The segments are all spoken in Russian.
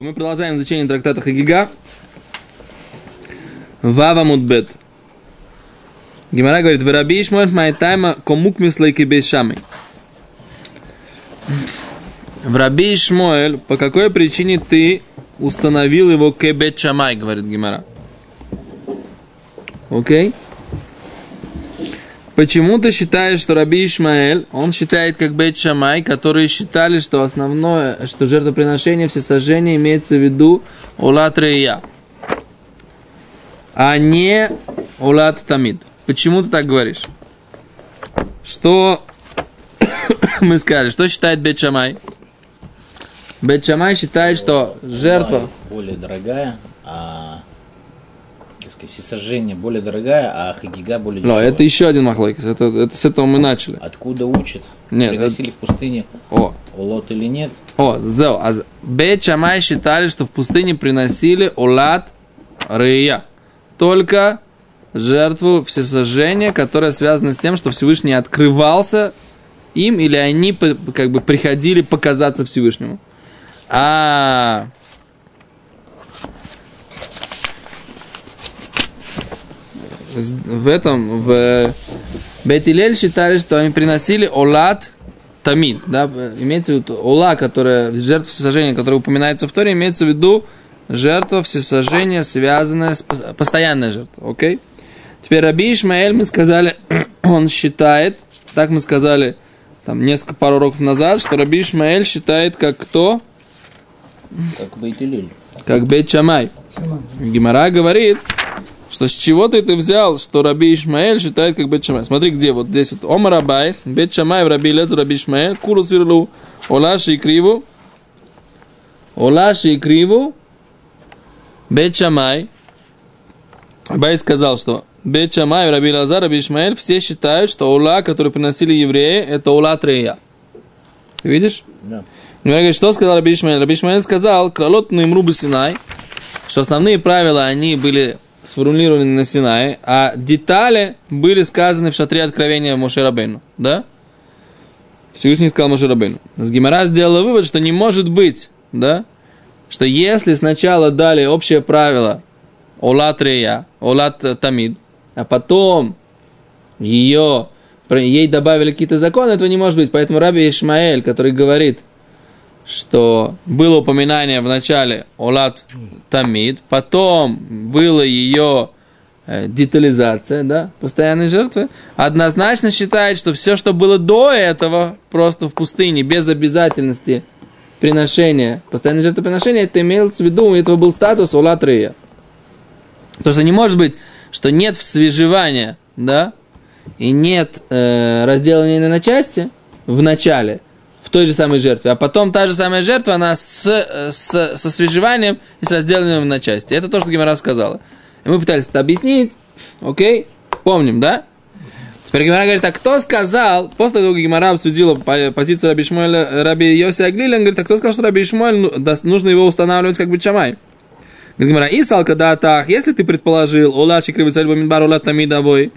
Мы продолжаем изучение трактата Хагига. Вава Мудбет. Гимара говорит, в Раби Ишмуэль Майтайма комук мислайки бейшамой. В Раби Ишмуэль, по какой причине ты установил его кебет шамай, говорит Гимара. Окей? Okay? Почему ты считаешь, что Раби Ишмаэль, он считает как Бейт Шамай, которые считали, что основное, что жертвоприношение всесожжения имеется в виду Улат Рея, а не Улат Тамид. Почему ты так говоришь? Что мы скажем? Что считает Бейт Шамай? Бейт Шамай считает, что жертва... Более дорогая, а сказать, всесожжение более дорогая, а хагига более дешевая. Но это еще один махлойкис, это, это с этого мы начали. Откуда учат? Нет. Приносили это... в пустыне О. олот или нет? О, зео. А Бет Чамай считали, что в пустыне приносили олат рыя. Только жертву всесожжения, которая связана с тем, что Всевышний открывался им, или они как бы приходили показаться Всевышнему. А в этом, в Бетилель считали, что они приносили олат тамид, да, имеется в виду ола, которая, жертва всесожжения, которая упоминается в Торе, имеется в виду жертва всесожжения, связанная с постоянной жертвой, окей? Теперь Раби Ишмаэль, мы сказали, он считает, так мы сказали, там, несколько пару уроков назад, что Раби Ишмаэль считает, как кто? Как Бейтилель. Как Бейт Шамай. Гимара говорит, что с чего ты это взял, что Раби Ишмаэль считает как Бет Шамай. Смотри, где вот здесь вот. Ома Рабай, Бет Шамай, Раби Лез, Раби Ишмаэль, Куру Свирлу, Олаши и Криву, Олаши и Криву, Бет Шамай. Абай сказал, что Бет Шамай, Раби Лазар, Раби Ишмаэль, все считают, что Ола, который приносили евреи, это Ола Трея. Ты видишь? Да. Yeah. что сказал Раби Ишмаэль? Раби Ишмаэль сказал, Кралот Наймру Синай, что основные правила, они были сформулированы на Синае, а детали были сказаны в шатре откровения Мошерабейну, да? Всевышний сказал Мошерабейну. С Гимара сделала вывод, что не может быть, да? Что если сначала дали общее правило Олат Рея, Олат Тамид, а потом ее, ей добавили какие-то законы, этого не может быть. Поэтому Раби Ишмаэль, который говорит – что было упоминание в начале Олат Тамид, потом было ее э, детализация, да, постоянной жертвы, однозначно считает, что все, что было до этого, просто в пустыне, без обязательности приношения, постоянной жертвоприношения, это имелось в виду, этого был статус Олат Рия. То, что не может быть, что нет свежевания, да, и нет э, разделения на части в начале – той же самой жертве. А потом та же самая жертва, она с, с, со свежеванием и с разделением на части. Это то, что Гимара сказала. И мы пытались это объяснить. Окей? Помним, да? Теперь Гимара говорит, а кто сказал, после того, как Гимара обсудила позицию Раби Шмуэля, Раби Йоси Аглиля, он говорит, а кто сказал, что Раби Шмуэль, ну, нужно его устанавливать как бы Чамай? Говорит Гимара, и салка датах, если ты предположил, улаши кривый царь бамидбар улат тамидовой,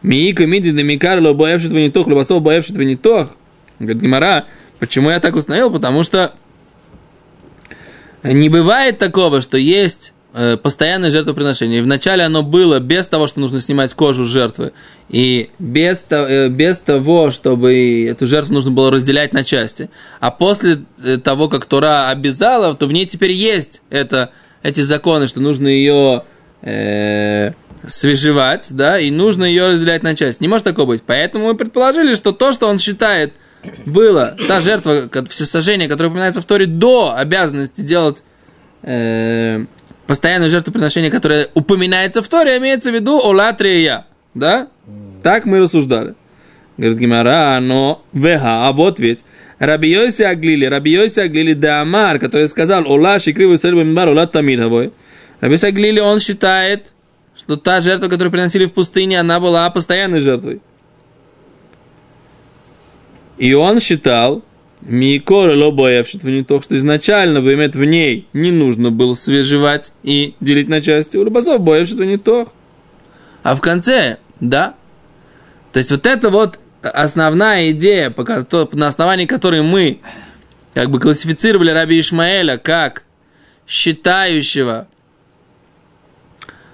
миика миди демикар ло боевшит ванитох, лобасов боевшит ванитох, говорит Гимара, Почему я так установил? Потому что не бывает такого, что есть э, постоянное жертвоприношение. И вначале оно было без того, что нужно снимать кожу жертвы, и без, э, без того, чтобы эту жертву нужно было разделять на части. А после э, того, как Тора обязала, то в ней теперь есть это, эти законы, что нужно ее э, свежевать, да, и нужно ее разделять на части. Не может такого быть. Поэтому мы предположили, что то, что он считает было та жертва всесожжения, которая упоминается в Торе до обязанности делать э, постоянное жертвоприношение, которое упоминается в Торе, имеется в виду олатрия. Да? Так мы рассуждали. Говорит Гимара, но веха, а вот ведь Раби Йоси Аглили, Раби Йоси Аглили де Амар, который сказал, Ола шикриву сельбу мимбар, Ола тамидовой. Раби Йоси Аглили, он считает, что та жертва, которую приносили в пустыне, она была постоянной жертвой. И он считал, Микора лобоевшит в нитох, что изначально имеет в ней не нужно было свежевать и делить на части. У рыбасов боевшит в нитох. А в конце, да. То есть вот это вот основная идея, на основании которой мы как бы классифицировали Раби Ишмаэля как считающего,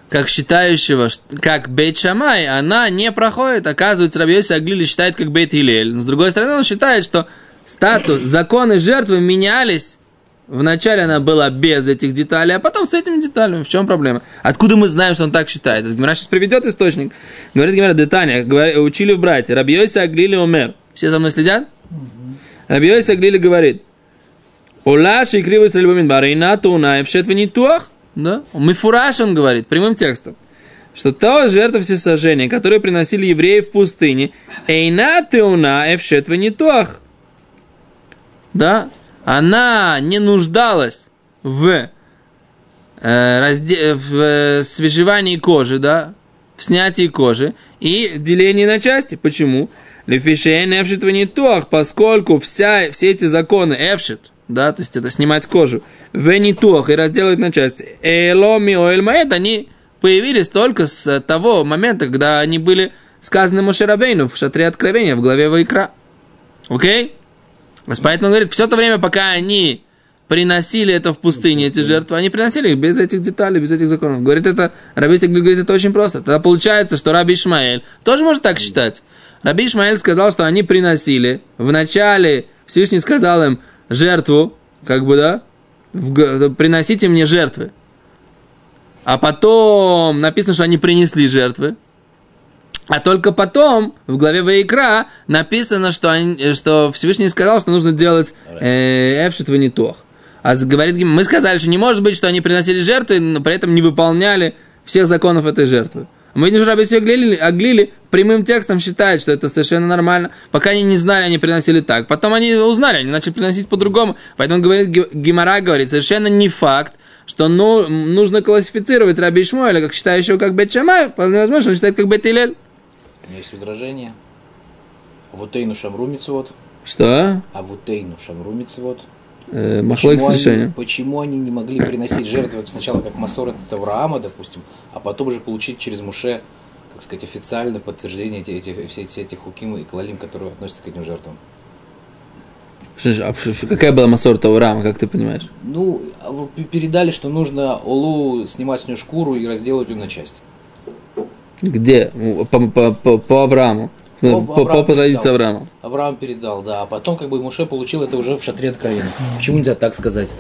как считающего, как Бейт Шамай, она не проходит. Оказывается, Рабиоси Аглили считает как Бейт Хилель. Но с другой стороны, он считает, что статус, законы жертвы менялись. Вначале она была без этих деталей, а потом с этими деталями. В чем проблема? Откуда мы знаем, что он так считает? Гимара сейчас приведет источник. Говорит Гимара, Детаня, учили в братья. Рабиоси Аглили умер. Все за мной следят? Рабиоси Аглили говорит, Улаш и кривый сальбамин барина туна и Да? Мифураш он говорит, прямым текстом. Что то жертва всесожжения, которые приносили евреи в пустыне, эйна теуна эвшет венитуах. Да? Она не нуждалась в, э, разде... в э, свежевании кожи, да, в снятии кожи и делении на части. Почему? Лефишейн эвшет венитуах, поскольку вся, все эти законы эвшет, да, то есть это снимать кожу, венитуах и разделывать на части, эломи оэльмаэд, они появились только с того момента, когда они были сказаны Мошерабейну в шатре откровения в главе Вайкра. Окей? Поэтому он говорит, все то время, пока они приносили это в пустыне, эти жертвы, они приносили их без этих деталей, без этих законов. Говорит это, Раби говорит, это очень просто. Тогда получается, что Раби Ишмаэль тоже может так считать. Раби Ишмаэль сказал, что они приносили. Вначале Всевышний сказал им, жертву, как бы, да, приносите мне жертвы. А потом написано, что они принесли жертвы. А только потом в главе Ваикра написано, что, они, что Всевышний сказал, что нужно делать э, эфшит ванитох. А говорит, мы сказали, что не может быть, что они приносили жертвы, но при этом не выполняли всех законов этой жертвы. Мы видим, что Раби Аглили, Аглили прямым текстом считает, что это совершенно нормально. Пока они не знали, они приносили так. Потом они узнали, они начали приносить по-другому. Поэтому говорит, Гимара говорит, совершенно не факт, что ну, нужно классифицировать Раби Ишмуэля, как считающего как Бет Шамай. Вполне возможно, он считает как Бет Илель. У меня есть возражение. Вутейну шамру мицвод. Что? А вутейну шамру мицвод. Э, Махлойк решение. Почему они не могли приносить жертвы сначала как Масорет Авраама, допустим, а потом уже получить через Муше, так сказать, официально подтверждение этих, этих, все, все этих хуким и клалим, которые относятся к этим жертвам? А какая была Масорет Авраама, как ты понимаешь? Ну, а передали, что нужно Олу снимать с нее шкуру и разделать ее на части. Где? По, по, по, по Аврааму. По, по, по традиции Авраама. Авраам передал, да. А потом как бы Муше получил это уже в шатре откровения. Почему нельзя так сказать?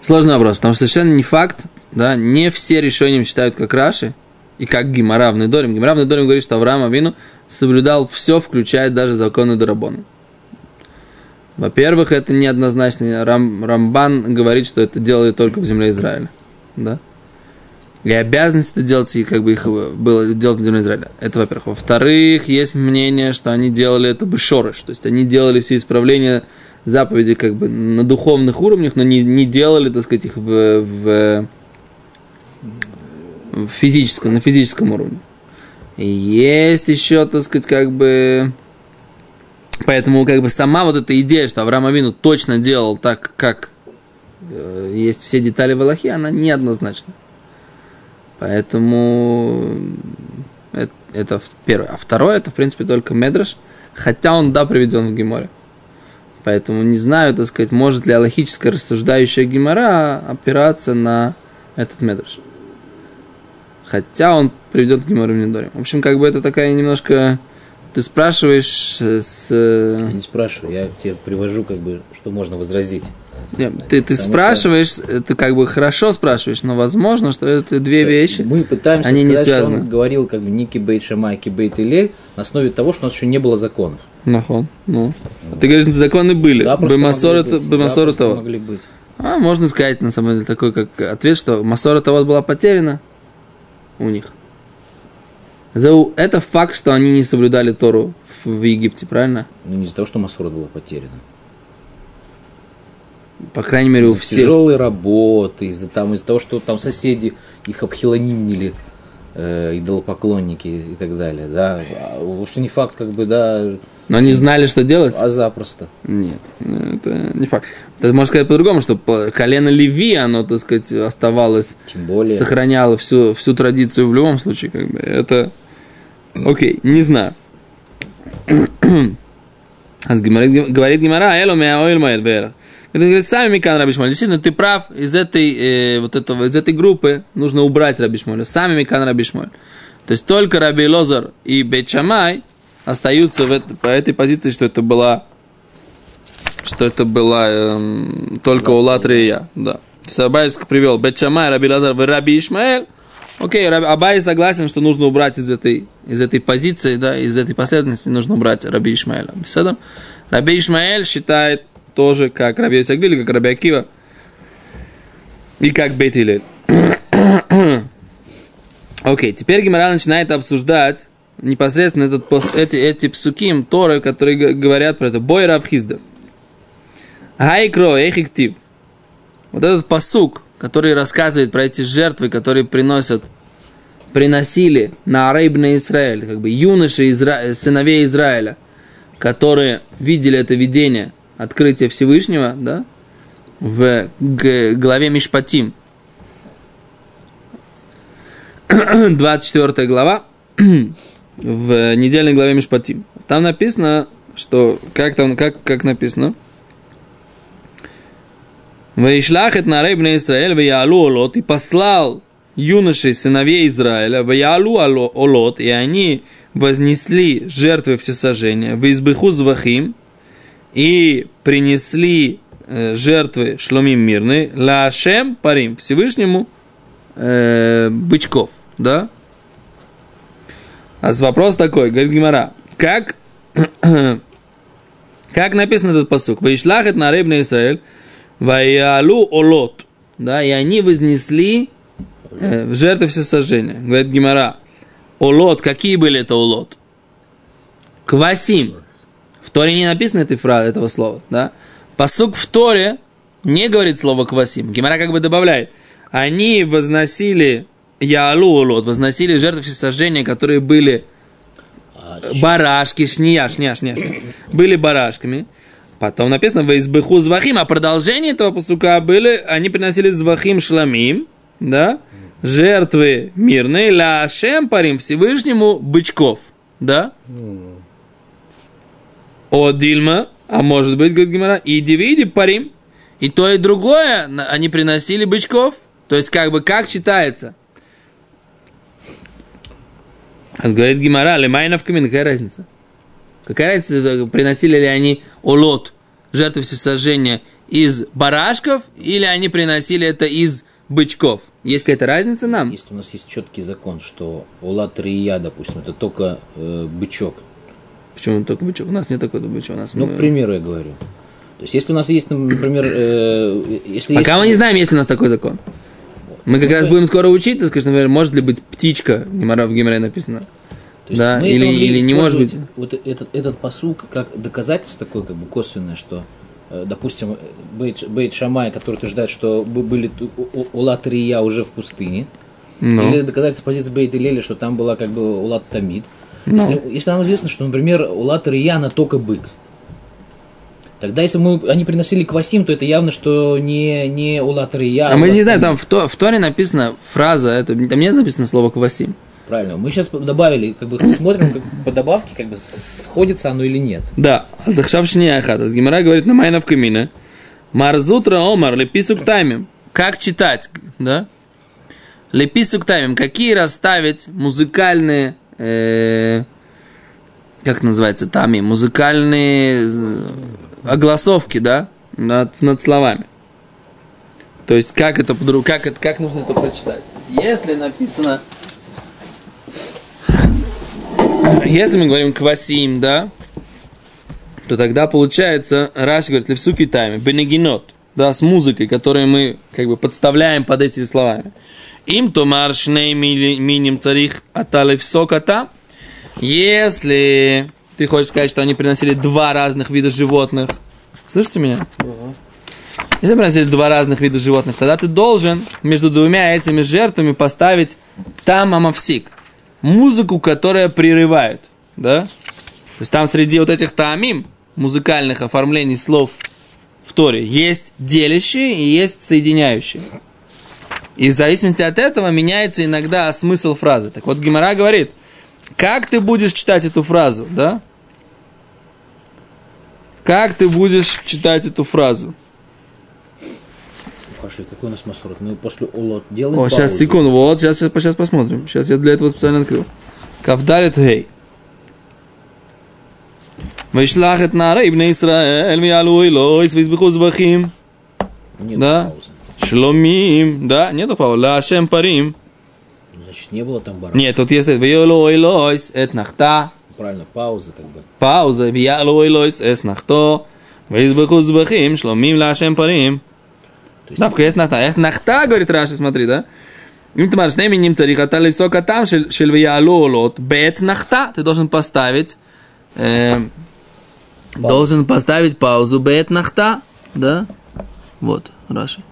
Сложный вопрос, потому что совершенно не факт, да, не все решения считают как Раши и как Гимара в Недорим. Гимара в Недорим говорит, что Авраам Авину соблюдал все, включая даже законы Дарабона. Во-первых, это неоднозначно. Рам, Рамбан говорит, что это делали только в земле Израиля. Да? И обязанность это делать, и как бы их было делать для Израиля. Это во-первых. Во-вторых, есть мнение, что они делали это бы шорыш, то есть они делали все исправления заповеди как бы на духовных уровнях, но не, не делали, так сказать, их в, в, в физическом, на физическом уровне. Есть еще, так сказать, как бы... Поэтому как бы сама вот эта идея, что Авраам Авину точно делал так, как э, есть все детали в Аллахе, она неоднозначна. Поэтому это, это первое. А второе, это, в принципе, только Медраш, хотя он, да, приведен в Геморе. Поэтому не знаю, так сказать, может ли аллахическая рассуждающая Гемора опираться на этот Медраш. Хотя он приведен в Геморе в Недоре. В общем, как бы это такая немножко... Ты спрашиваешь с... Я не спрашиваю, я тебе привожу, как бы, что можно возразить. Нет, ты, ты спрашиваешь, что... ты как бы хорошо спрашиваешь, но возможно, что это две вещи. Мы пытаемся они сказать, не связаны. что он говорил как бы не кибейт шамай, кибейт илель на основе того, что у нас еще не было законов. Нахон, ну. ну. Ты говоришь, что законы были. Бемасора того. могли быть. А можно сказать, на самом деле, такой как ответ, что Масора того была потеряна у них. Это факт, что они не соблюдали Тору в Египте, правильно? Ну, не из-за того, что Масора была потеряна по крайней мере, у всех. Тяжелой работы, из-за там, из-за того, что там соседи их обхилонимнили, э, идолопоклонники и так далее, да. А, что не факт, как бы, да. Но они знали, что делать? А запросто. Нет, это не факт. Ты можешь сказать по-другому, что колено Леви, оно, так сказать, оставалось, Тем более. сохраняло всю, всю традицию в любом случае, как бы. Это, окей, не знаю. Говорит Гимара, Эло Меаоэль Маэль Он говорит, сами Микан Раби Шмуэль. Действительно, ты прав, из этой, э, вот этого, из этой группы нужно убрать Раби Шмуэля. Сами Микан Раби Шмуэль. То есть только Раби Лозар и Бечамай остаются в это, по этой позиции, что это была что это была эм, только Улат Рия. Да. Сабайск привел Бечамай, Раби Лазар, Раби Ишмаэль. Окей, Абай согласен, что нужно убрать из этой, из этой позиции, да, из этой последовательности нужно убрать Раби Ишмаэля. Беседом. Раби Ишмаэль считает тоже, как Раби Исаглили, как Раби Акива и как Бейт Окей, теперь Гимара начинает обсуждать непосредственно этот, эти, эти псуким, Торы, которые говорят про это. Бой Равхизда. Хайкро, эхиктив. Вот этот посук, который рассказывает про эти жертвы, которые приносят, приносили на Арейб Израиль, как бы юноши Изра... сыновей Израиля, которые видели это видение, открытие Всевышнего, да, в главе Мишпатим, 24 глава, в недельной главе Мишпатим. Там написано, что, как там, как, как написано, Ваишлах это на Рейбне Израиль, Ваялу Олот, и послал юношей сыновей Израиля, Ваялу Олот, и они вознесли жертвы всесожжения, в избыху звахим, и принесли жертвы шломим мирные, лашем парим, Всевышнему э, бычков, да? А вопрос такой, говорит Гимара, как, как написано этот посук? Ваишлахет на рыбный Израиль, Ваялу олот. Да, и они вознесли э, в жертву всесожжения. Говорит Гимара. Олот, какие были это олот? Квасим. В Торе не написано этой фразы, этого слова. Да? Посук в Торе не говорит слово квасим. Гимара как бы добавляет. Они возносили Яалу Олот, возносили жертвы всесожжения, которые были а, барашки, шния, шния, шния, были барашками. Потом написано в избыху звахим, а продолжение этого посука были, они приносили звахим шламим, да, жертвы мирные, ля парим Всевышнему бычков, да. О Дильма, а может быть, говорит Гимара, и дивиди парим, и то, и другое, они приносили бычков. То есть, как бы, как читается? А говорит Гимара, лемайнов камин, какая разница? Какая разница, приносили ли они олот, жертвы всесожжения, из барашков, или они приносили это из бычков? Есть какая-то разница нам? Если у нас есть четкий закон, что улат рия, допустим, это только э, бычок. Почему только бычок? У нас нет такого бычка. У нас ну, мы... к примеру, я говорю. То есть, если у нас есть, например, э, если Пока есть... мы не знаем, есть ли у нас такой закон. Мы как ну, раз будем скоро учить, так сказать, например, может ли быть птичка, в Гимаре написано да, или, или не может быть. Вот этот, этот посук как доказательство такое, как бы косвенное, что, э, допустим, Бейт, Бейт Шамай, который утверждает, что были Улат Рия уже в пустыне, ну. или доказательство позиции Бейт Лели, что там была как бы Улат Тамид. Ну. Если, если нам известно, что, например, Улат Рия на только бык, Тогда, если мы, они приносили квасим, то это явно, что не, не улат рия. А, а мы не знаем, там в, то, в Торе написана фраза, это, там не написано слово квасим. Правильно. Мы сейчас добавили, как бы смотрим как, по добавке, как бы сходится оно или нет. Да. Захшавшини ахата. С Гимара говорит на майнав камина. Марзутра омар леписук таймим. Как читать, да? Леписук таймим. Какие расставить музыкальные, э, как называется, тами, музыкальные э, огласовки, да, над, над словами. То есть, как это, как, это, как нужно это прочитать? Если написано если мы говорим квасим, да, то тогда получается, Раш говорит, левсуки тайме, бенегинот, да, с музыкой, которую мы как бы подставляем под эти словами. Им то маршней миним царих аталев соката. Если ты хочешь сказать, что они приносили два разных вида животных, слышите меня? Если приносили два разных вида животных, тогда ты должен между двумя этими жертвами поставить там амавсик – музыку, которая прерывает, да? То есть там среди вот этих таамим, музыкальных оформлений слов в Торе, есть делящие и есть соединяющие. И в зависимости от этого меняется иногда смысл фразы. Так вот, Гимара говорит, как ты будешь читать эту фразу, да? Как ты будешь читать эту фразу? спрашиваю, какой у нас масорот? Мы после улот делаем О, сейчас, паузу. секунду, вот, сейчас, сейчас, сейчас посмотрим. Сейчас я для этого специально открыл. Кавдалит гей. וישלח את נערי בני ישראל ויעלו אלוהיס ויזבחו זבחים Нет Да. паузы. שלומים, да, нету пау, להשם פרים. Ну, Значит, не было там барана. Нет, тут есть ויעלו אלוהיס את נחתה, Правильно, пауза как бы. פאוזה, ויעלו אלוהיס את נחתו, ויזבחו זבחים, שלומים להשם פרים. есть... Давка есть нахта. Эх, нахта, говорит Раши, смотри, да? Им ты марш неми немца рихата левсока там шельвия лолот бет нахта. Ты должен поставить... Э, должен поставить паузу бет нахта, да? Вот, Раши.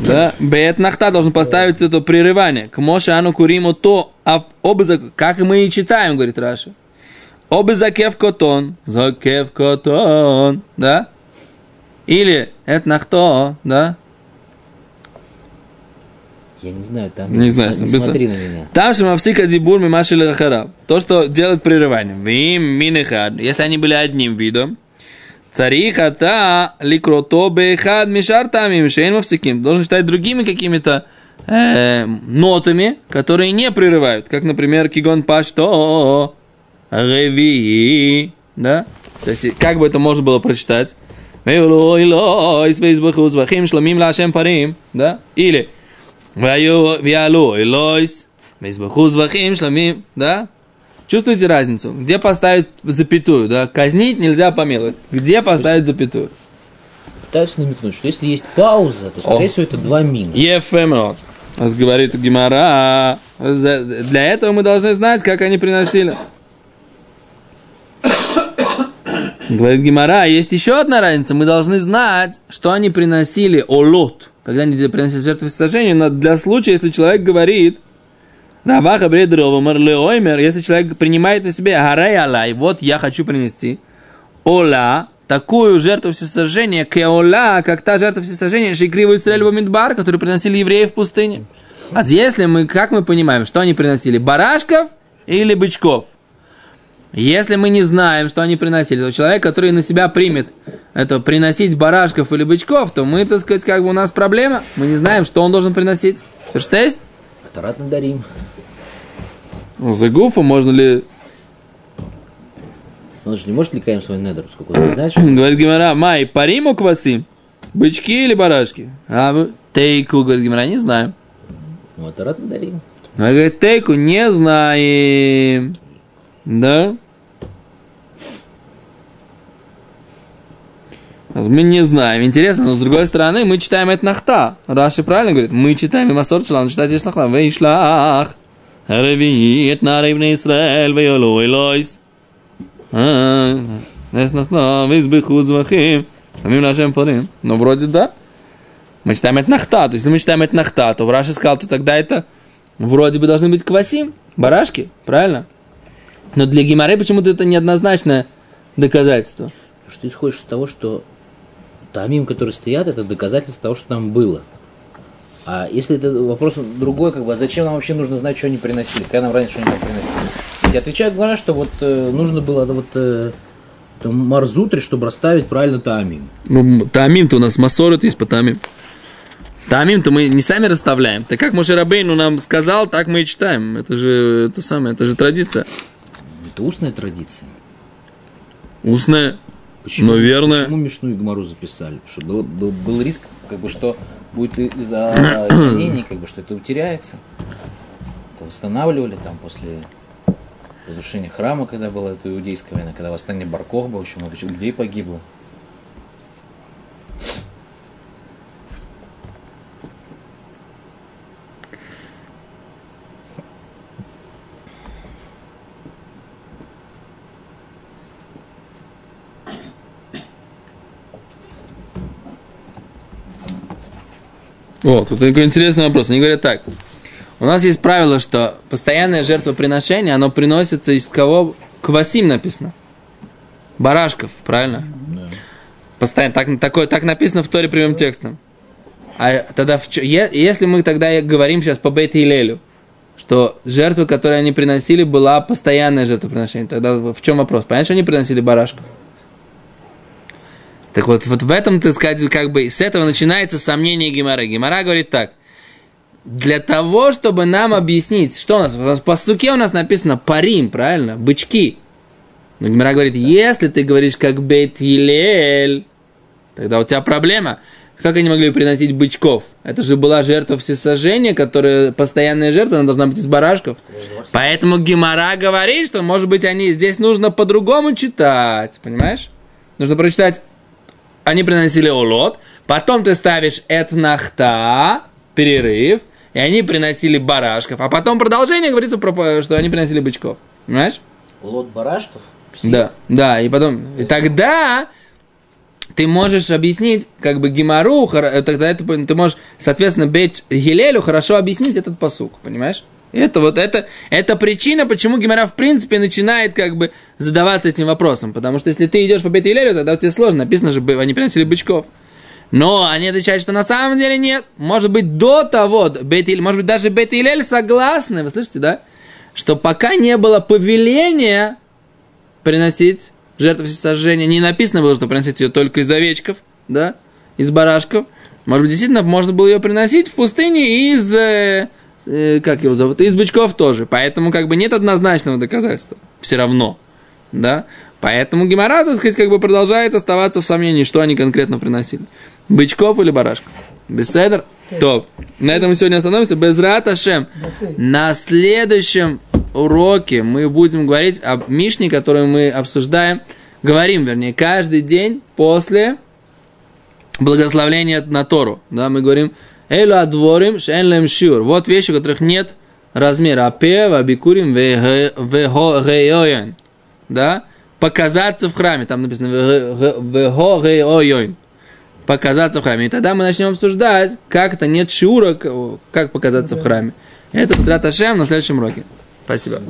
Да, бет нахта должен поставить это прерывание. К моше ану куриму то, а обзак, как мы и читаем, говорит Раши. Обы за котон, закев котон, да? Или это нахто, да? я не знаю, там Не знаю, см- не смотри на меня. Там же мавсика дибур мимаши лахара. То, что делает прерыванием. Вим минехад. Если они были одним видом. Царихата ликрото бехад мишар тамим шейн мавсиким. Должен читать другими какими-то э, нотами, которые не прерывают. Как, например, кигон пашто реви. Да? То есть, как бы это можно было прочитать? Парим. Да? Или да? Чувствуете разницу? Где поставить запятую, да? Казнить нельзя помиловать. Где поставить запятую? Пытаюсь намекнуть, что если есть пауза, то, скорее всего, это два мина. Ефемот. Говорит Гимара. Для этого мы должны знать, как они приносили. Говорит Гимара, есть еще одна разница. Мы должны знать, что они приносили олот. Когда они приносили жертву всесожжения, но для случая, если человек говорит, Раваха бредрова марлеоймер, если человек принимает на себе гарай алай, вот я хочу принести ола, такую жертву всесожжения, кеола, как та жертва всесожжения, шикриву Исраэль Мидбар, которую приносили евреи в пустыне. А если мы, как мы понимаем, что они приносили, барашков или бычков? Если мы не знаем, что они приносили, то человек, который на себя примет это приносить барашков или бычков, то мы, так сказать, как бы у нас проблема. Мы не знаем, что он должен приносить. Ферштейст? Тарат надарим. Ну, За гуфа можно ли... Он же не может ликаем свой недр, поскольку он не знает, что... Говорит Гимара, май, париму квасим? Бычки или барашки? А вы? Тейку, говорит Гимара, не знаем. Ну, а тарат надарим. Говорит, тейку не знаем. Да? Мы не знаем. Интересно, но с другой стороны, мы читаем это нахта. Раши правильно говорит, мы читаем и Масор Чалан, читать здесь нахта. Вейшлах. Ревиет на рейвне Исраэль, вейолу элойс. Здесь нахта, визбиху звахим. Амим нашем парим. Ну, вроде да. Мы читаем это нахта. То есть, если мы читаем это нахта, то в Раши сказал, то тогда это вроде бы должны быть квасим, барашки, правильно? Но для Гимары почему-то это неоднозначное доказательство. Потому что ты исходишь из того, что тамим, которые стоят, это доказательство того, что там было. А если это вопрос другой, как бы, а зачем нам вообще нужно знать, что они приносили? Когда нам раньше что они там приносили? Ведь отвечают, говорят, что вот э, нужно было вот э, там марзутри, чтобы расставить правильно тамим. Ну, тамим-то у нас масорот есть по тамим. Тамим-то мы не сами расставляем. Так как Моше Рабейну нам сказал, так мы и читаем. Это же, это самое, это же традиция. Это устная традиция. Устная. Почему, Наверное. Почему Мишну и Гмару записали? Потому что был, был, был риск, как бы, что будет из-за изменений, как бы, что это утеряется. Это восстанавливали там после разрушения храма, когда была эта иудейская война, когда восстание Барков было, очень много людей погибло. О, тут такой интересный вопрос. Они говорят так. У нас есть правило, что постоянное жертвоприношение, оно приносится из кого? Квасим написано. Барашков, правильно? Постоянно. Так, такое, так написано в Торе прямым текстом. А тогда, в если мы тогда и говорим сейчас по Бейт Илелю, что жертва, которую они приносили, была постоянное жертвоприношение, тогда в чем вопрос? Понятно, что они приносили барашков? Так вот, вот в этом, так сказать, как бы с этого начинается сомнение Гимара. Гимара говорит так. Для того, чтобы нам объяснить, что у нас, у нас по суке у нас написано парим, правильно? Бычки. Но Гимара говорит, если ты говоришь как Бейт Елель, тогда у тебя проблема. Как они могли приносить бычков? Это же была жертва всесожжения, которая постоянная жертва, она должна быть из барашков. Поэтому Гимара говорит, что, может быть, они здесь нужно по-другому читать. Понимаешь? Нужно прочитать. Они приносили улот, потом ты ставишь этнахта, перерыв, и они приносили барашков, а потом продолжение говорится, про, что они приносили бычков. Понимаешь? Улот барашков? Псих. Да, да, и потом, и тогда ты можешь объяснить, как бы Гимару, э, тогда это, ты можешь, соответственно, Бейт Гилелю хорошо объяснить этот посук, понимаешь? Это вот это, это причина, почему Гимара в принципе начинает как бы задаваться этим вопросом. Потому что если ты идешь по Бейт Гилелю, тогда тебе сложно. Написано же, они приносили бычков. Но они отвечают, что на самом деле нет. Может быть, до того, Бейт может быть, даже Илель согласны, вы слышите, да? Что пока не было повеления приносить жертву всесожжения. Не написано было, что приносить ее только из овечков, да, из барашков. Может быть, действительно, можно было ее приносить в пустыне из, э, как его зовут, из бычков тоже. Поэтому, как бы, нет однозначного доказательства. Все равно, да. Поэтому Гемора, так сказать, как бы продолжает оставаться в сомнении, что они конкретно приносили. Бычков или барашков. Беседер? Топ. На этом мы сегодня остановимся. Без Раташем. На следующем уроке мы будем говорить об Мишне, которую мы обсуждаем, говорим, вернее, каждый день после благословления на Тору. Да, мы говорим, Элю адворим шен шиур. Вот вещи, у которых нет размера. Апе, вабикурим, вегоген. Да? Показаться в храме. Там написано вегоген. Показаться в храме. И тогда мы начнем обсуждать, как это нет шиура, как показаться в храме. Это Ашем на следующем уроке. Спасибо.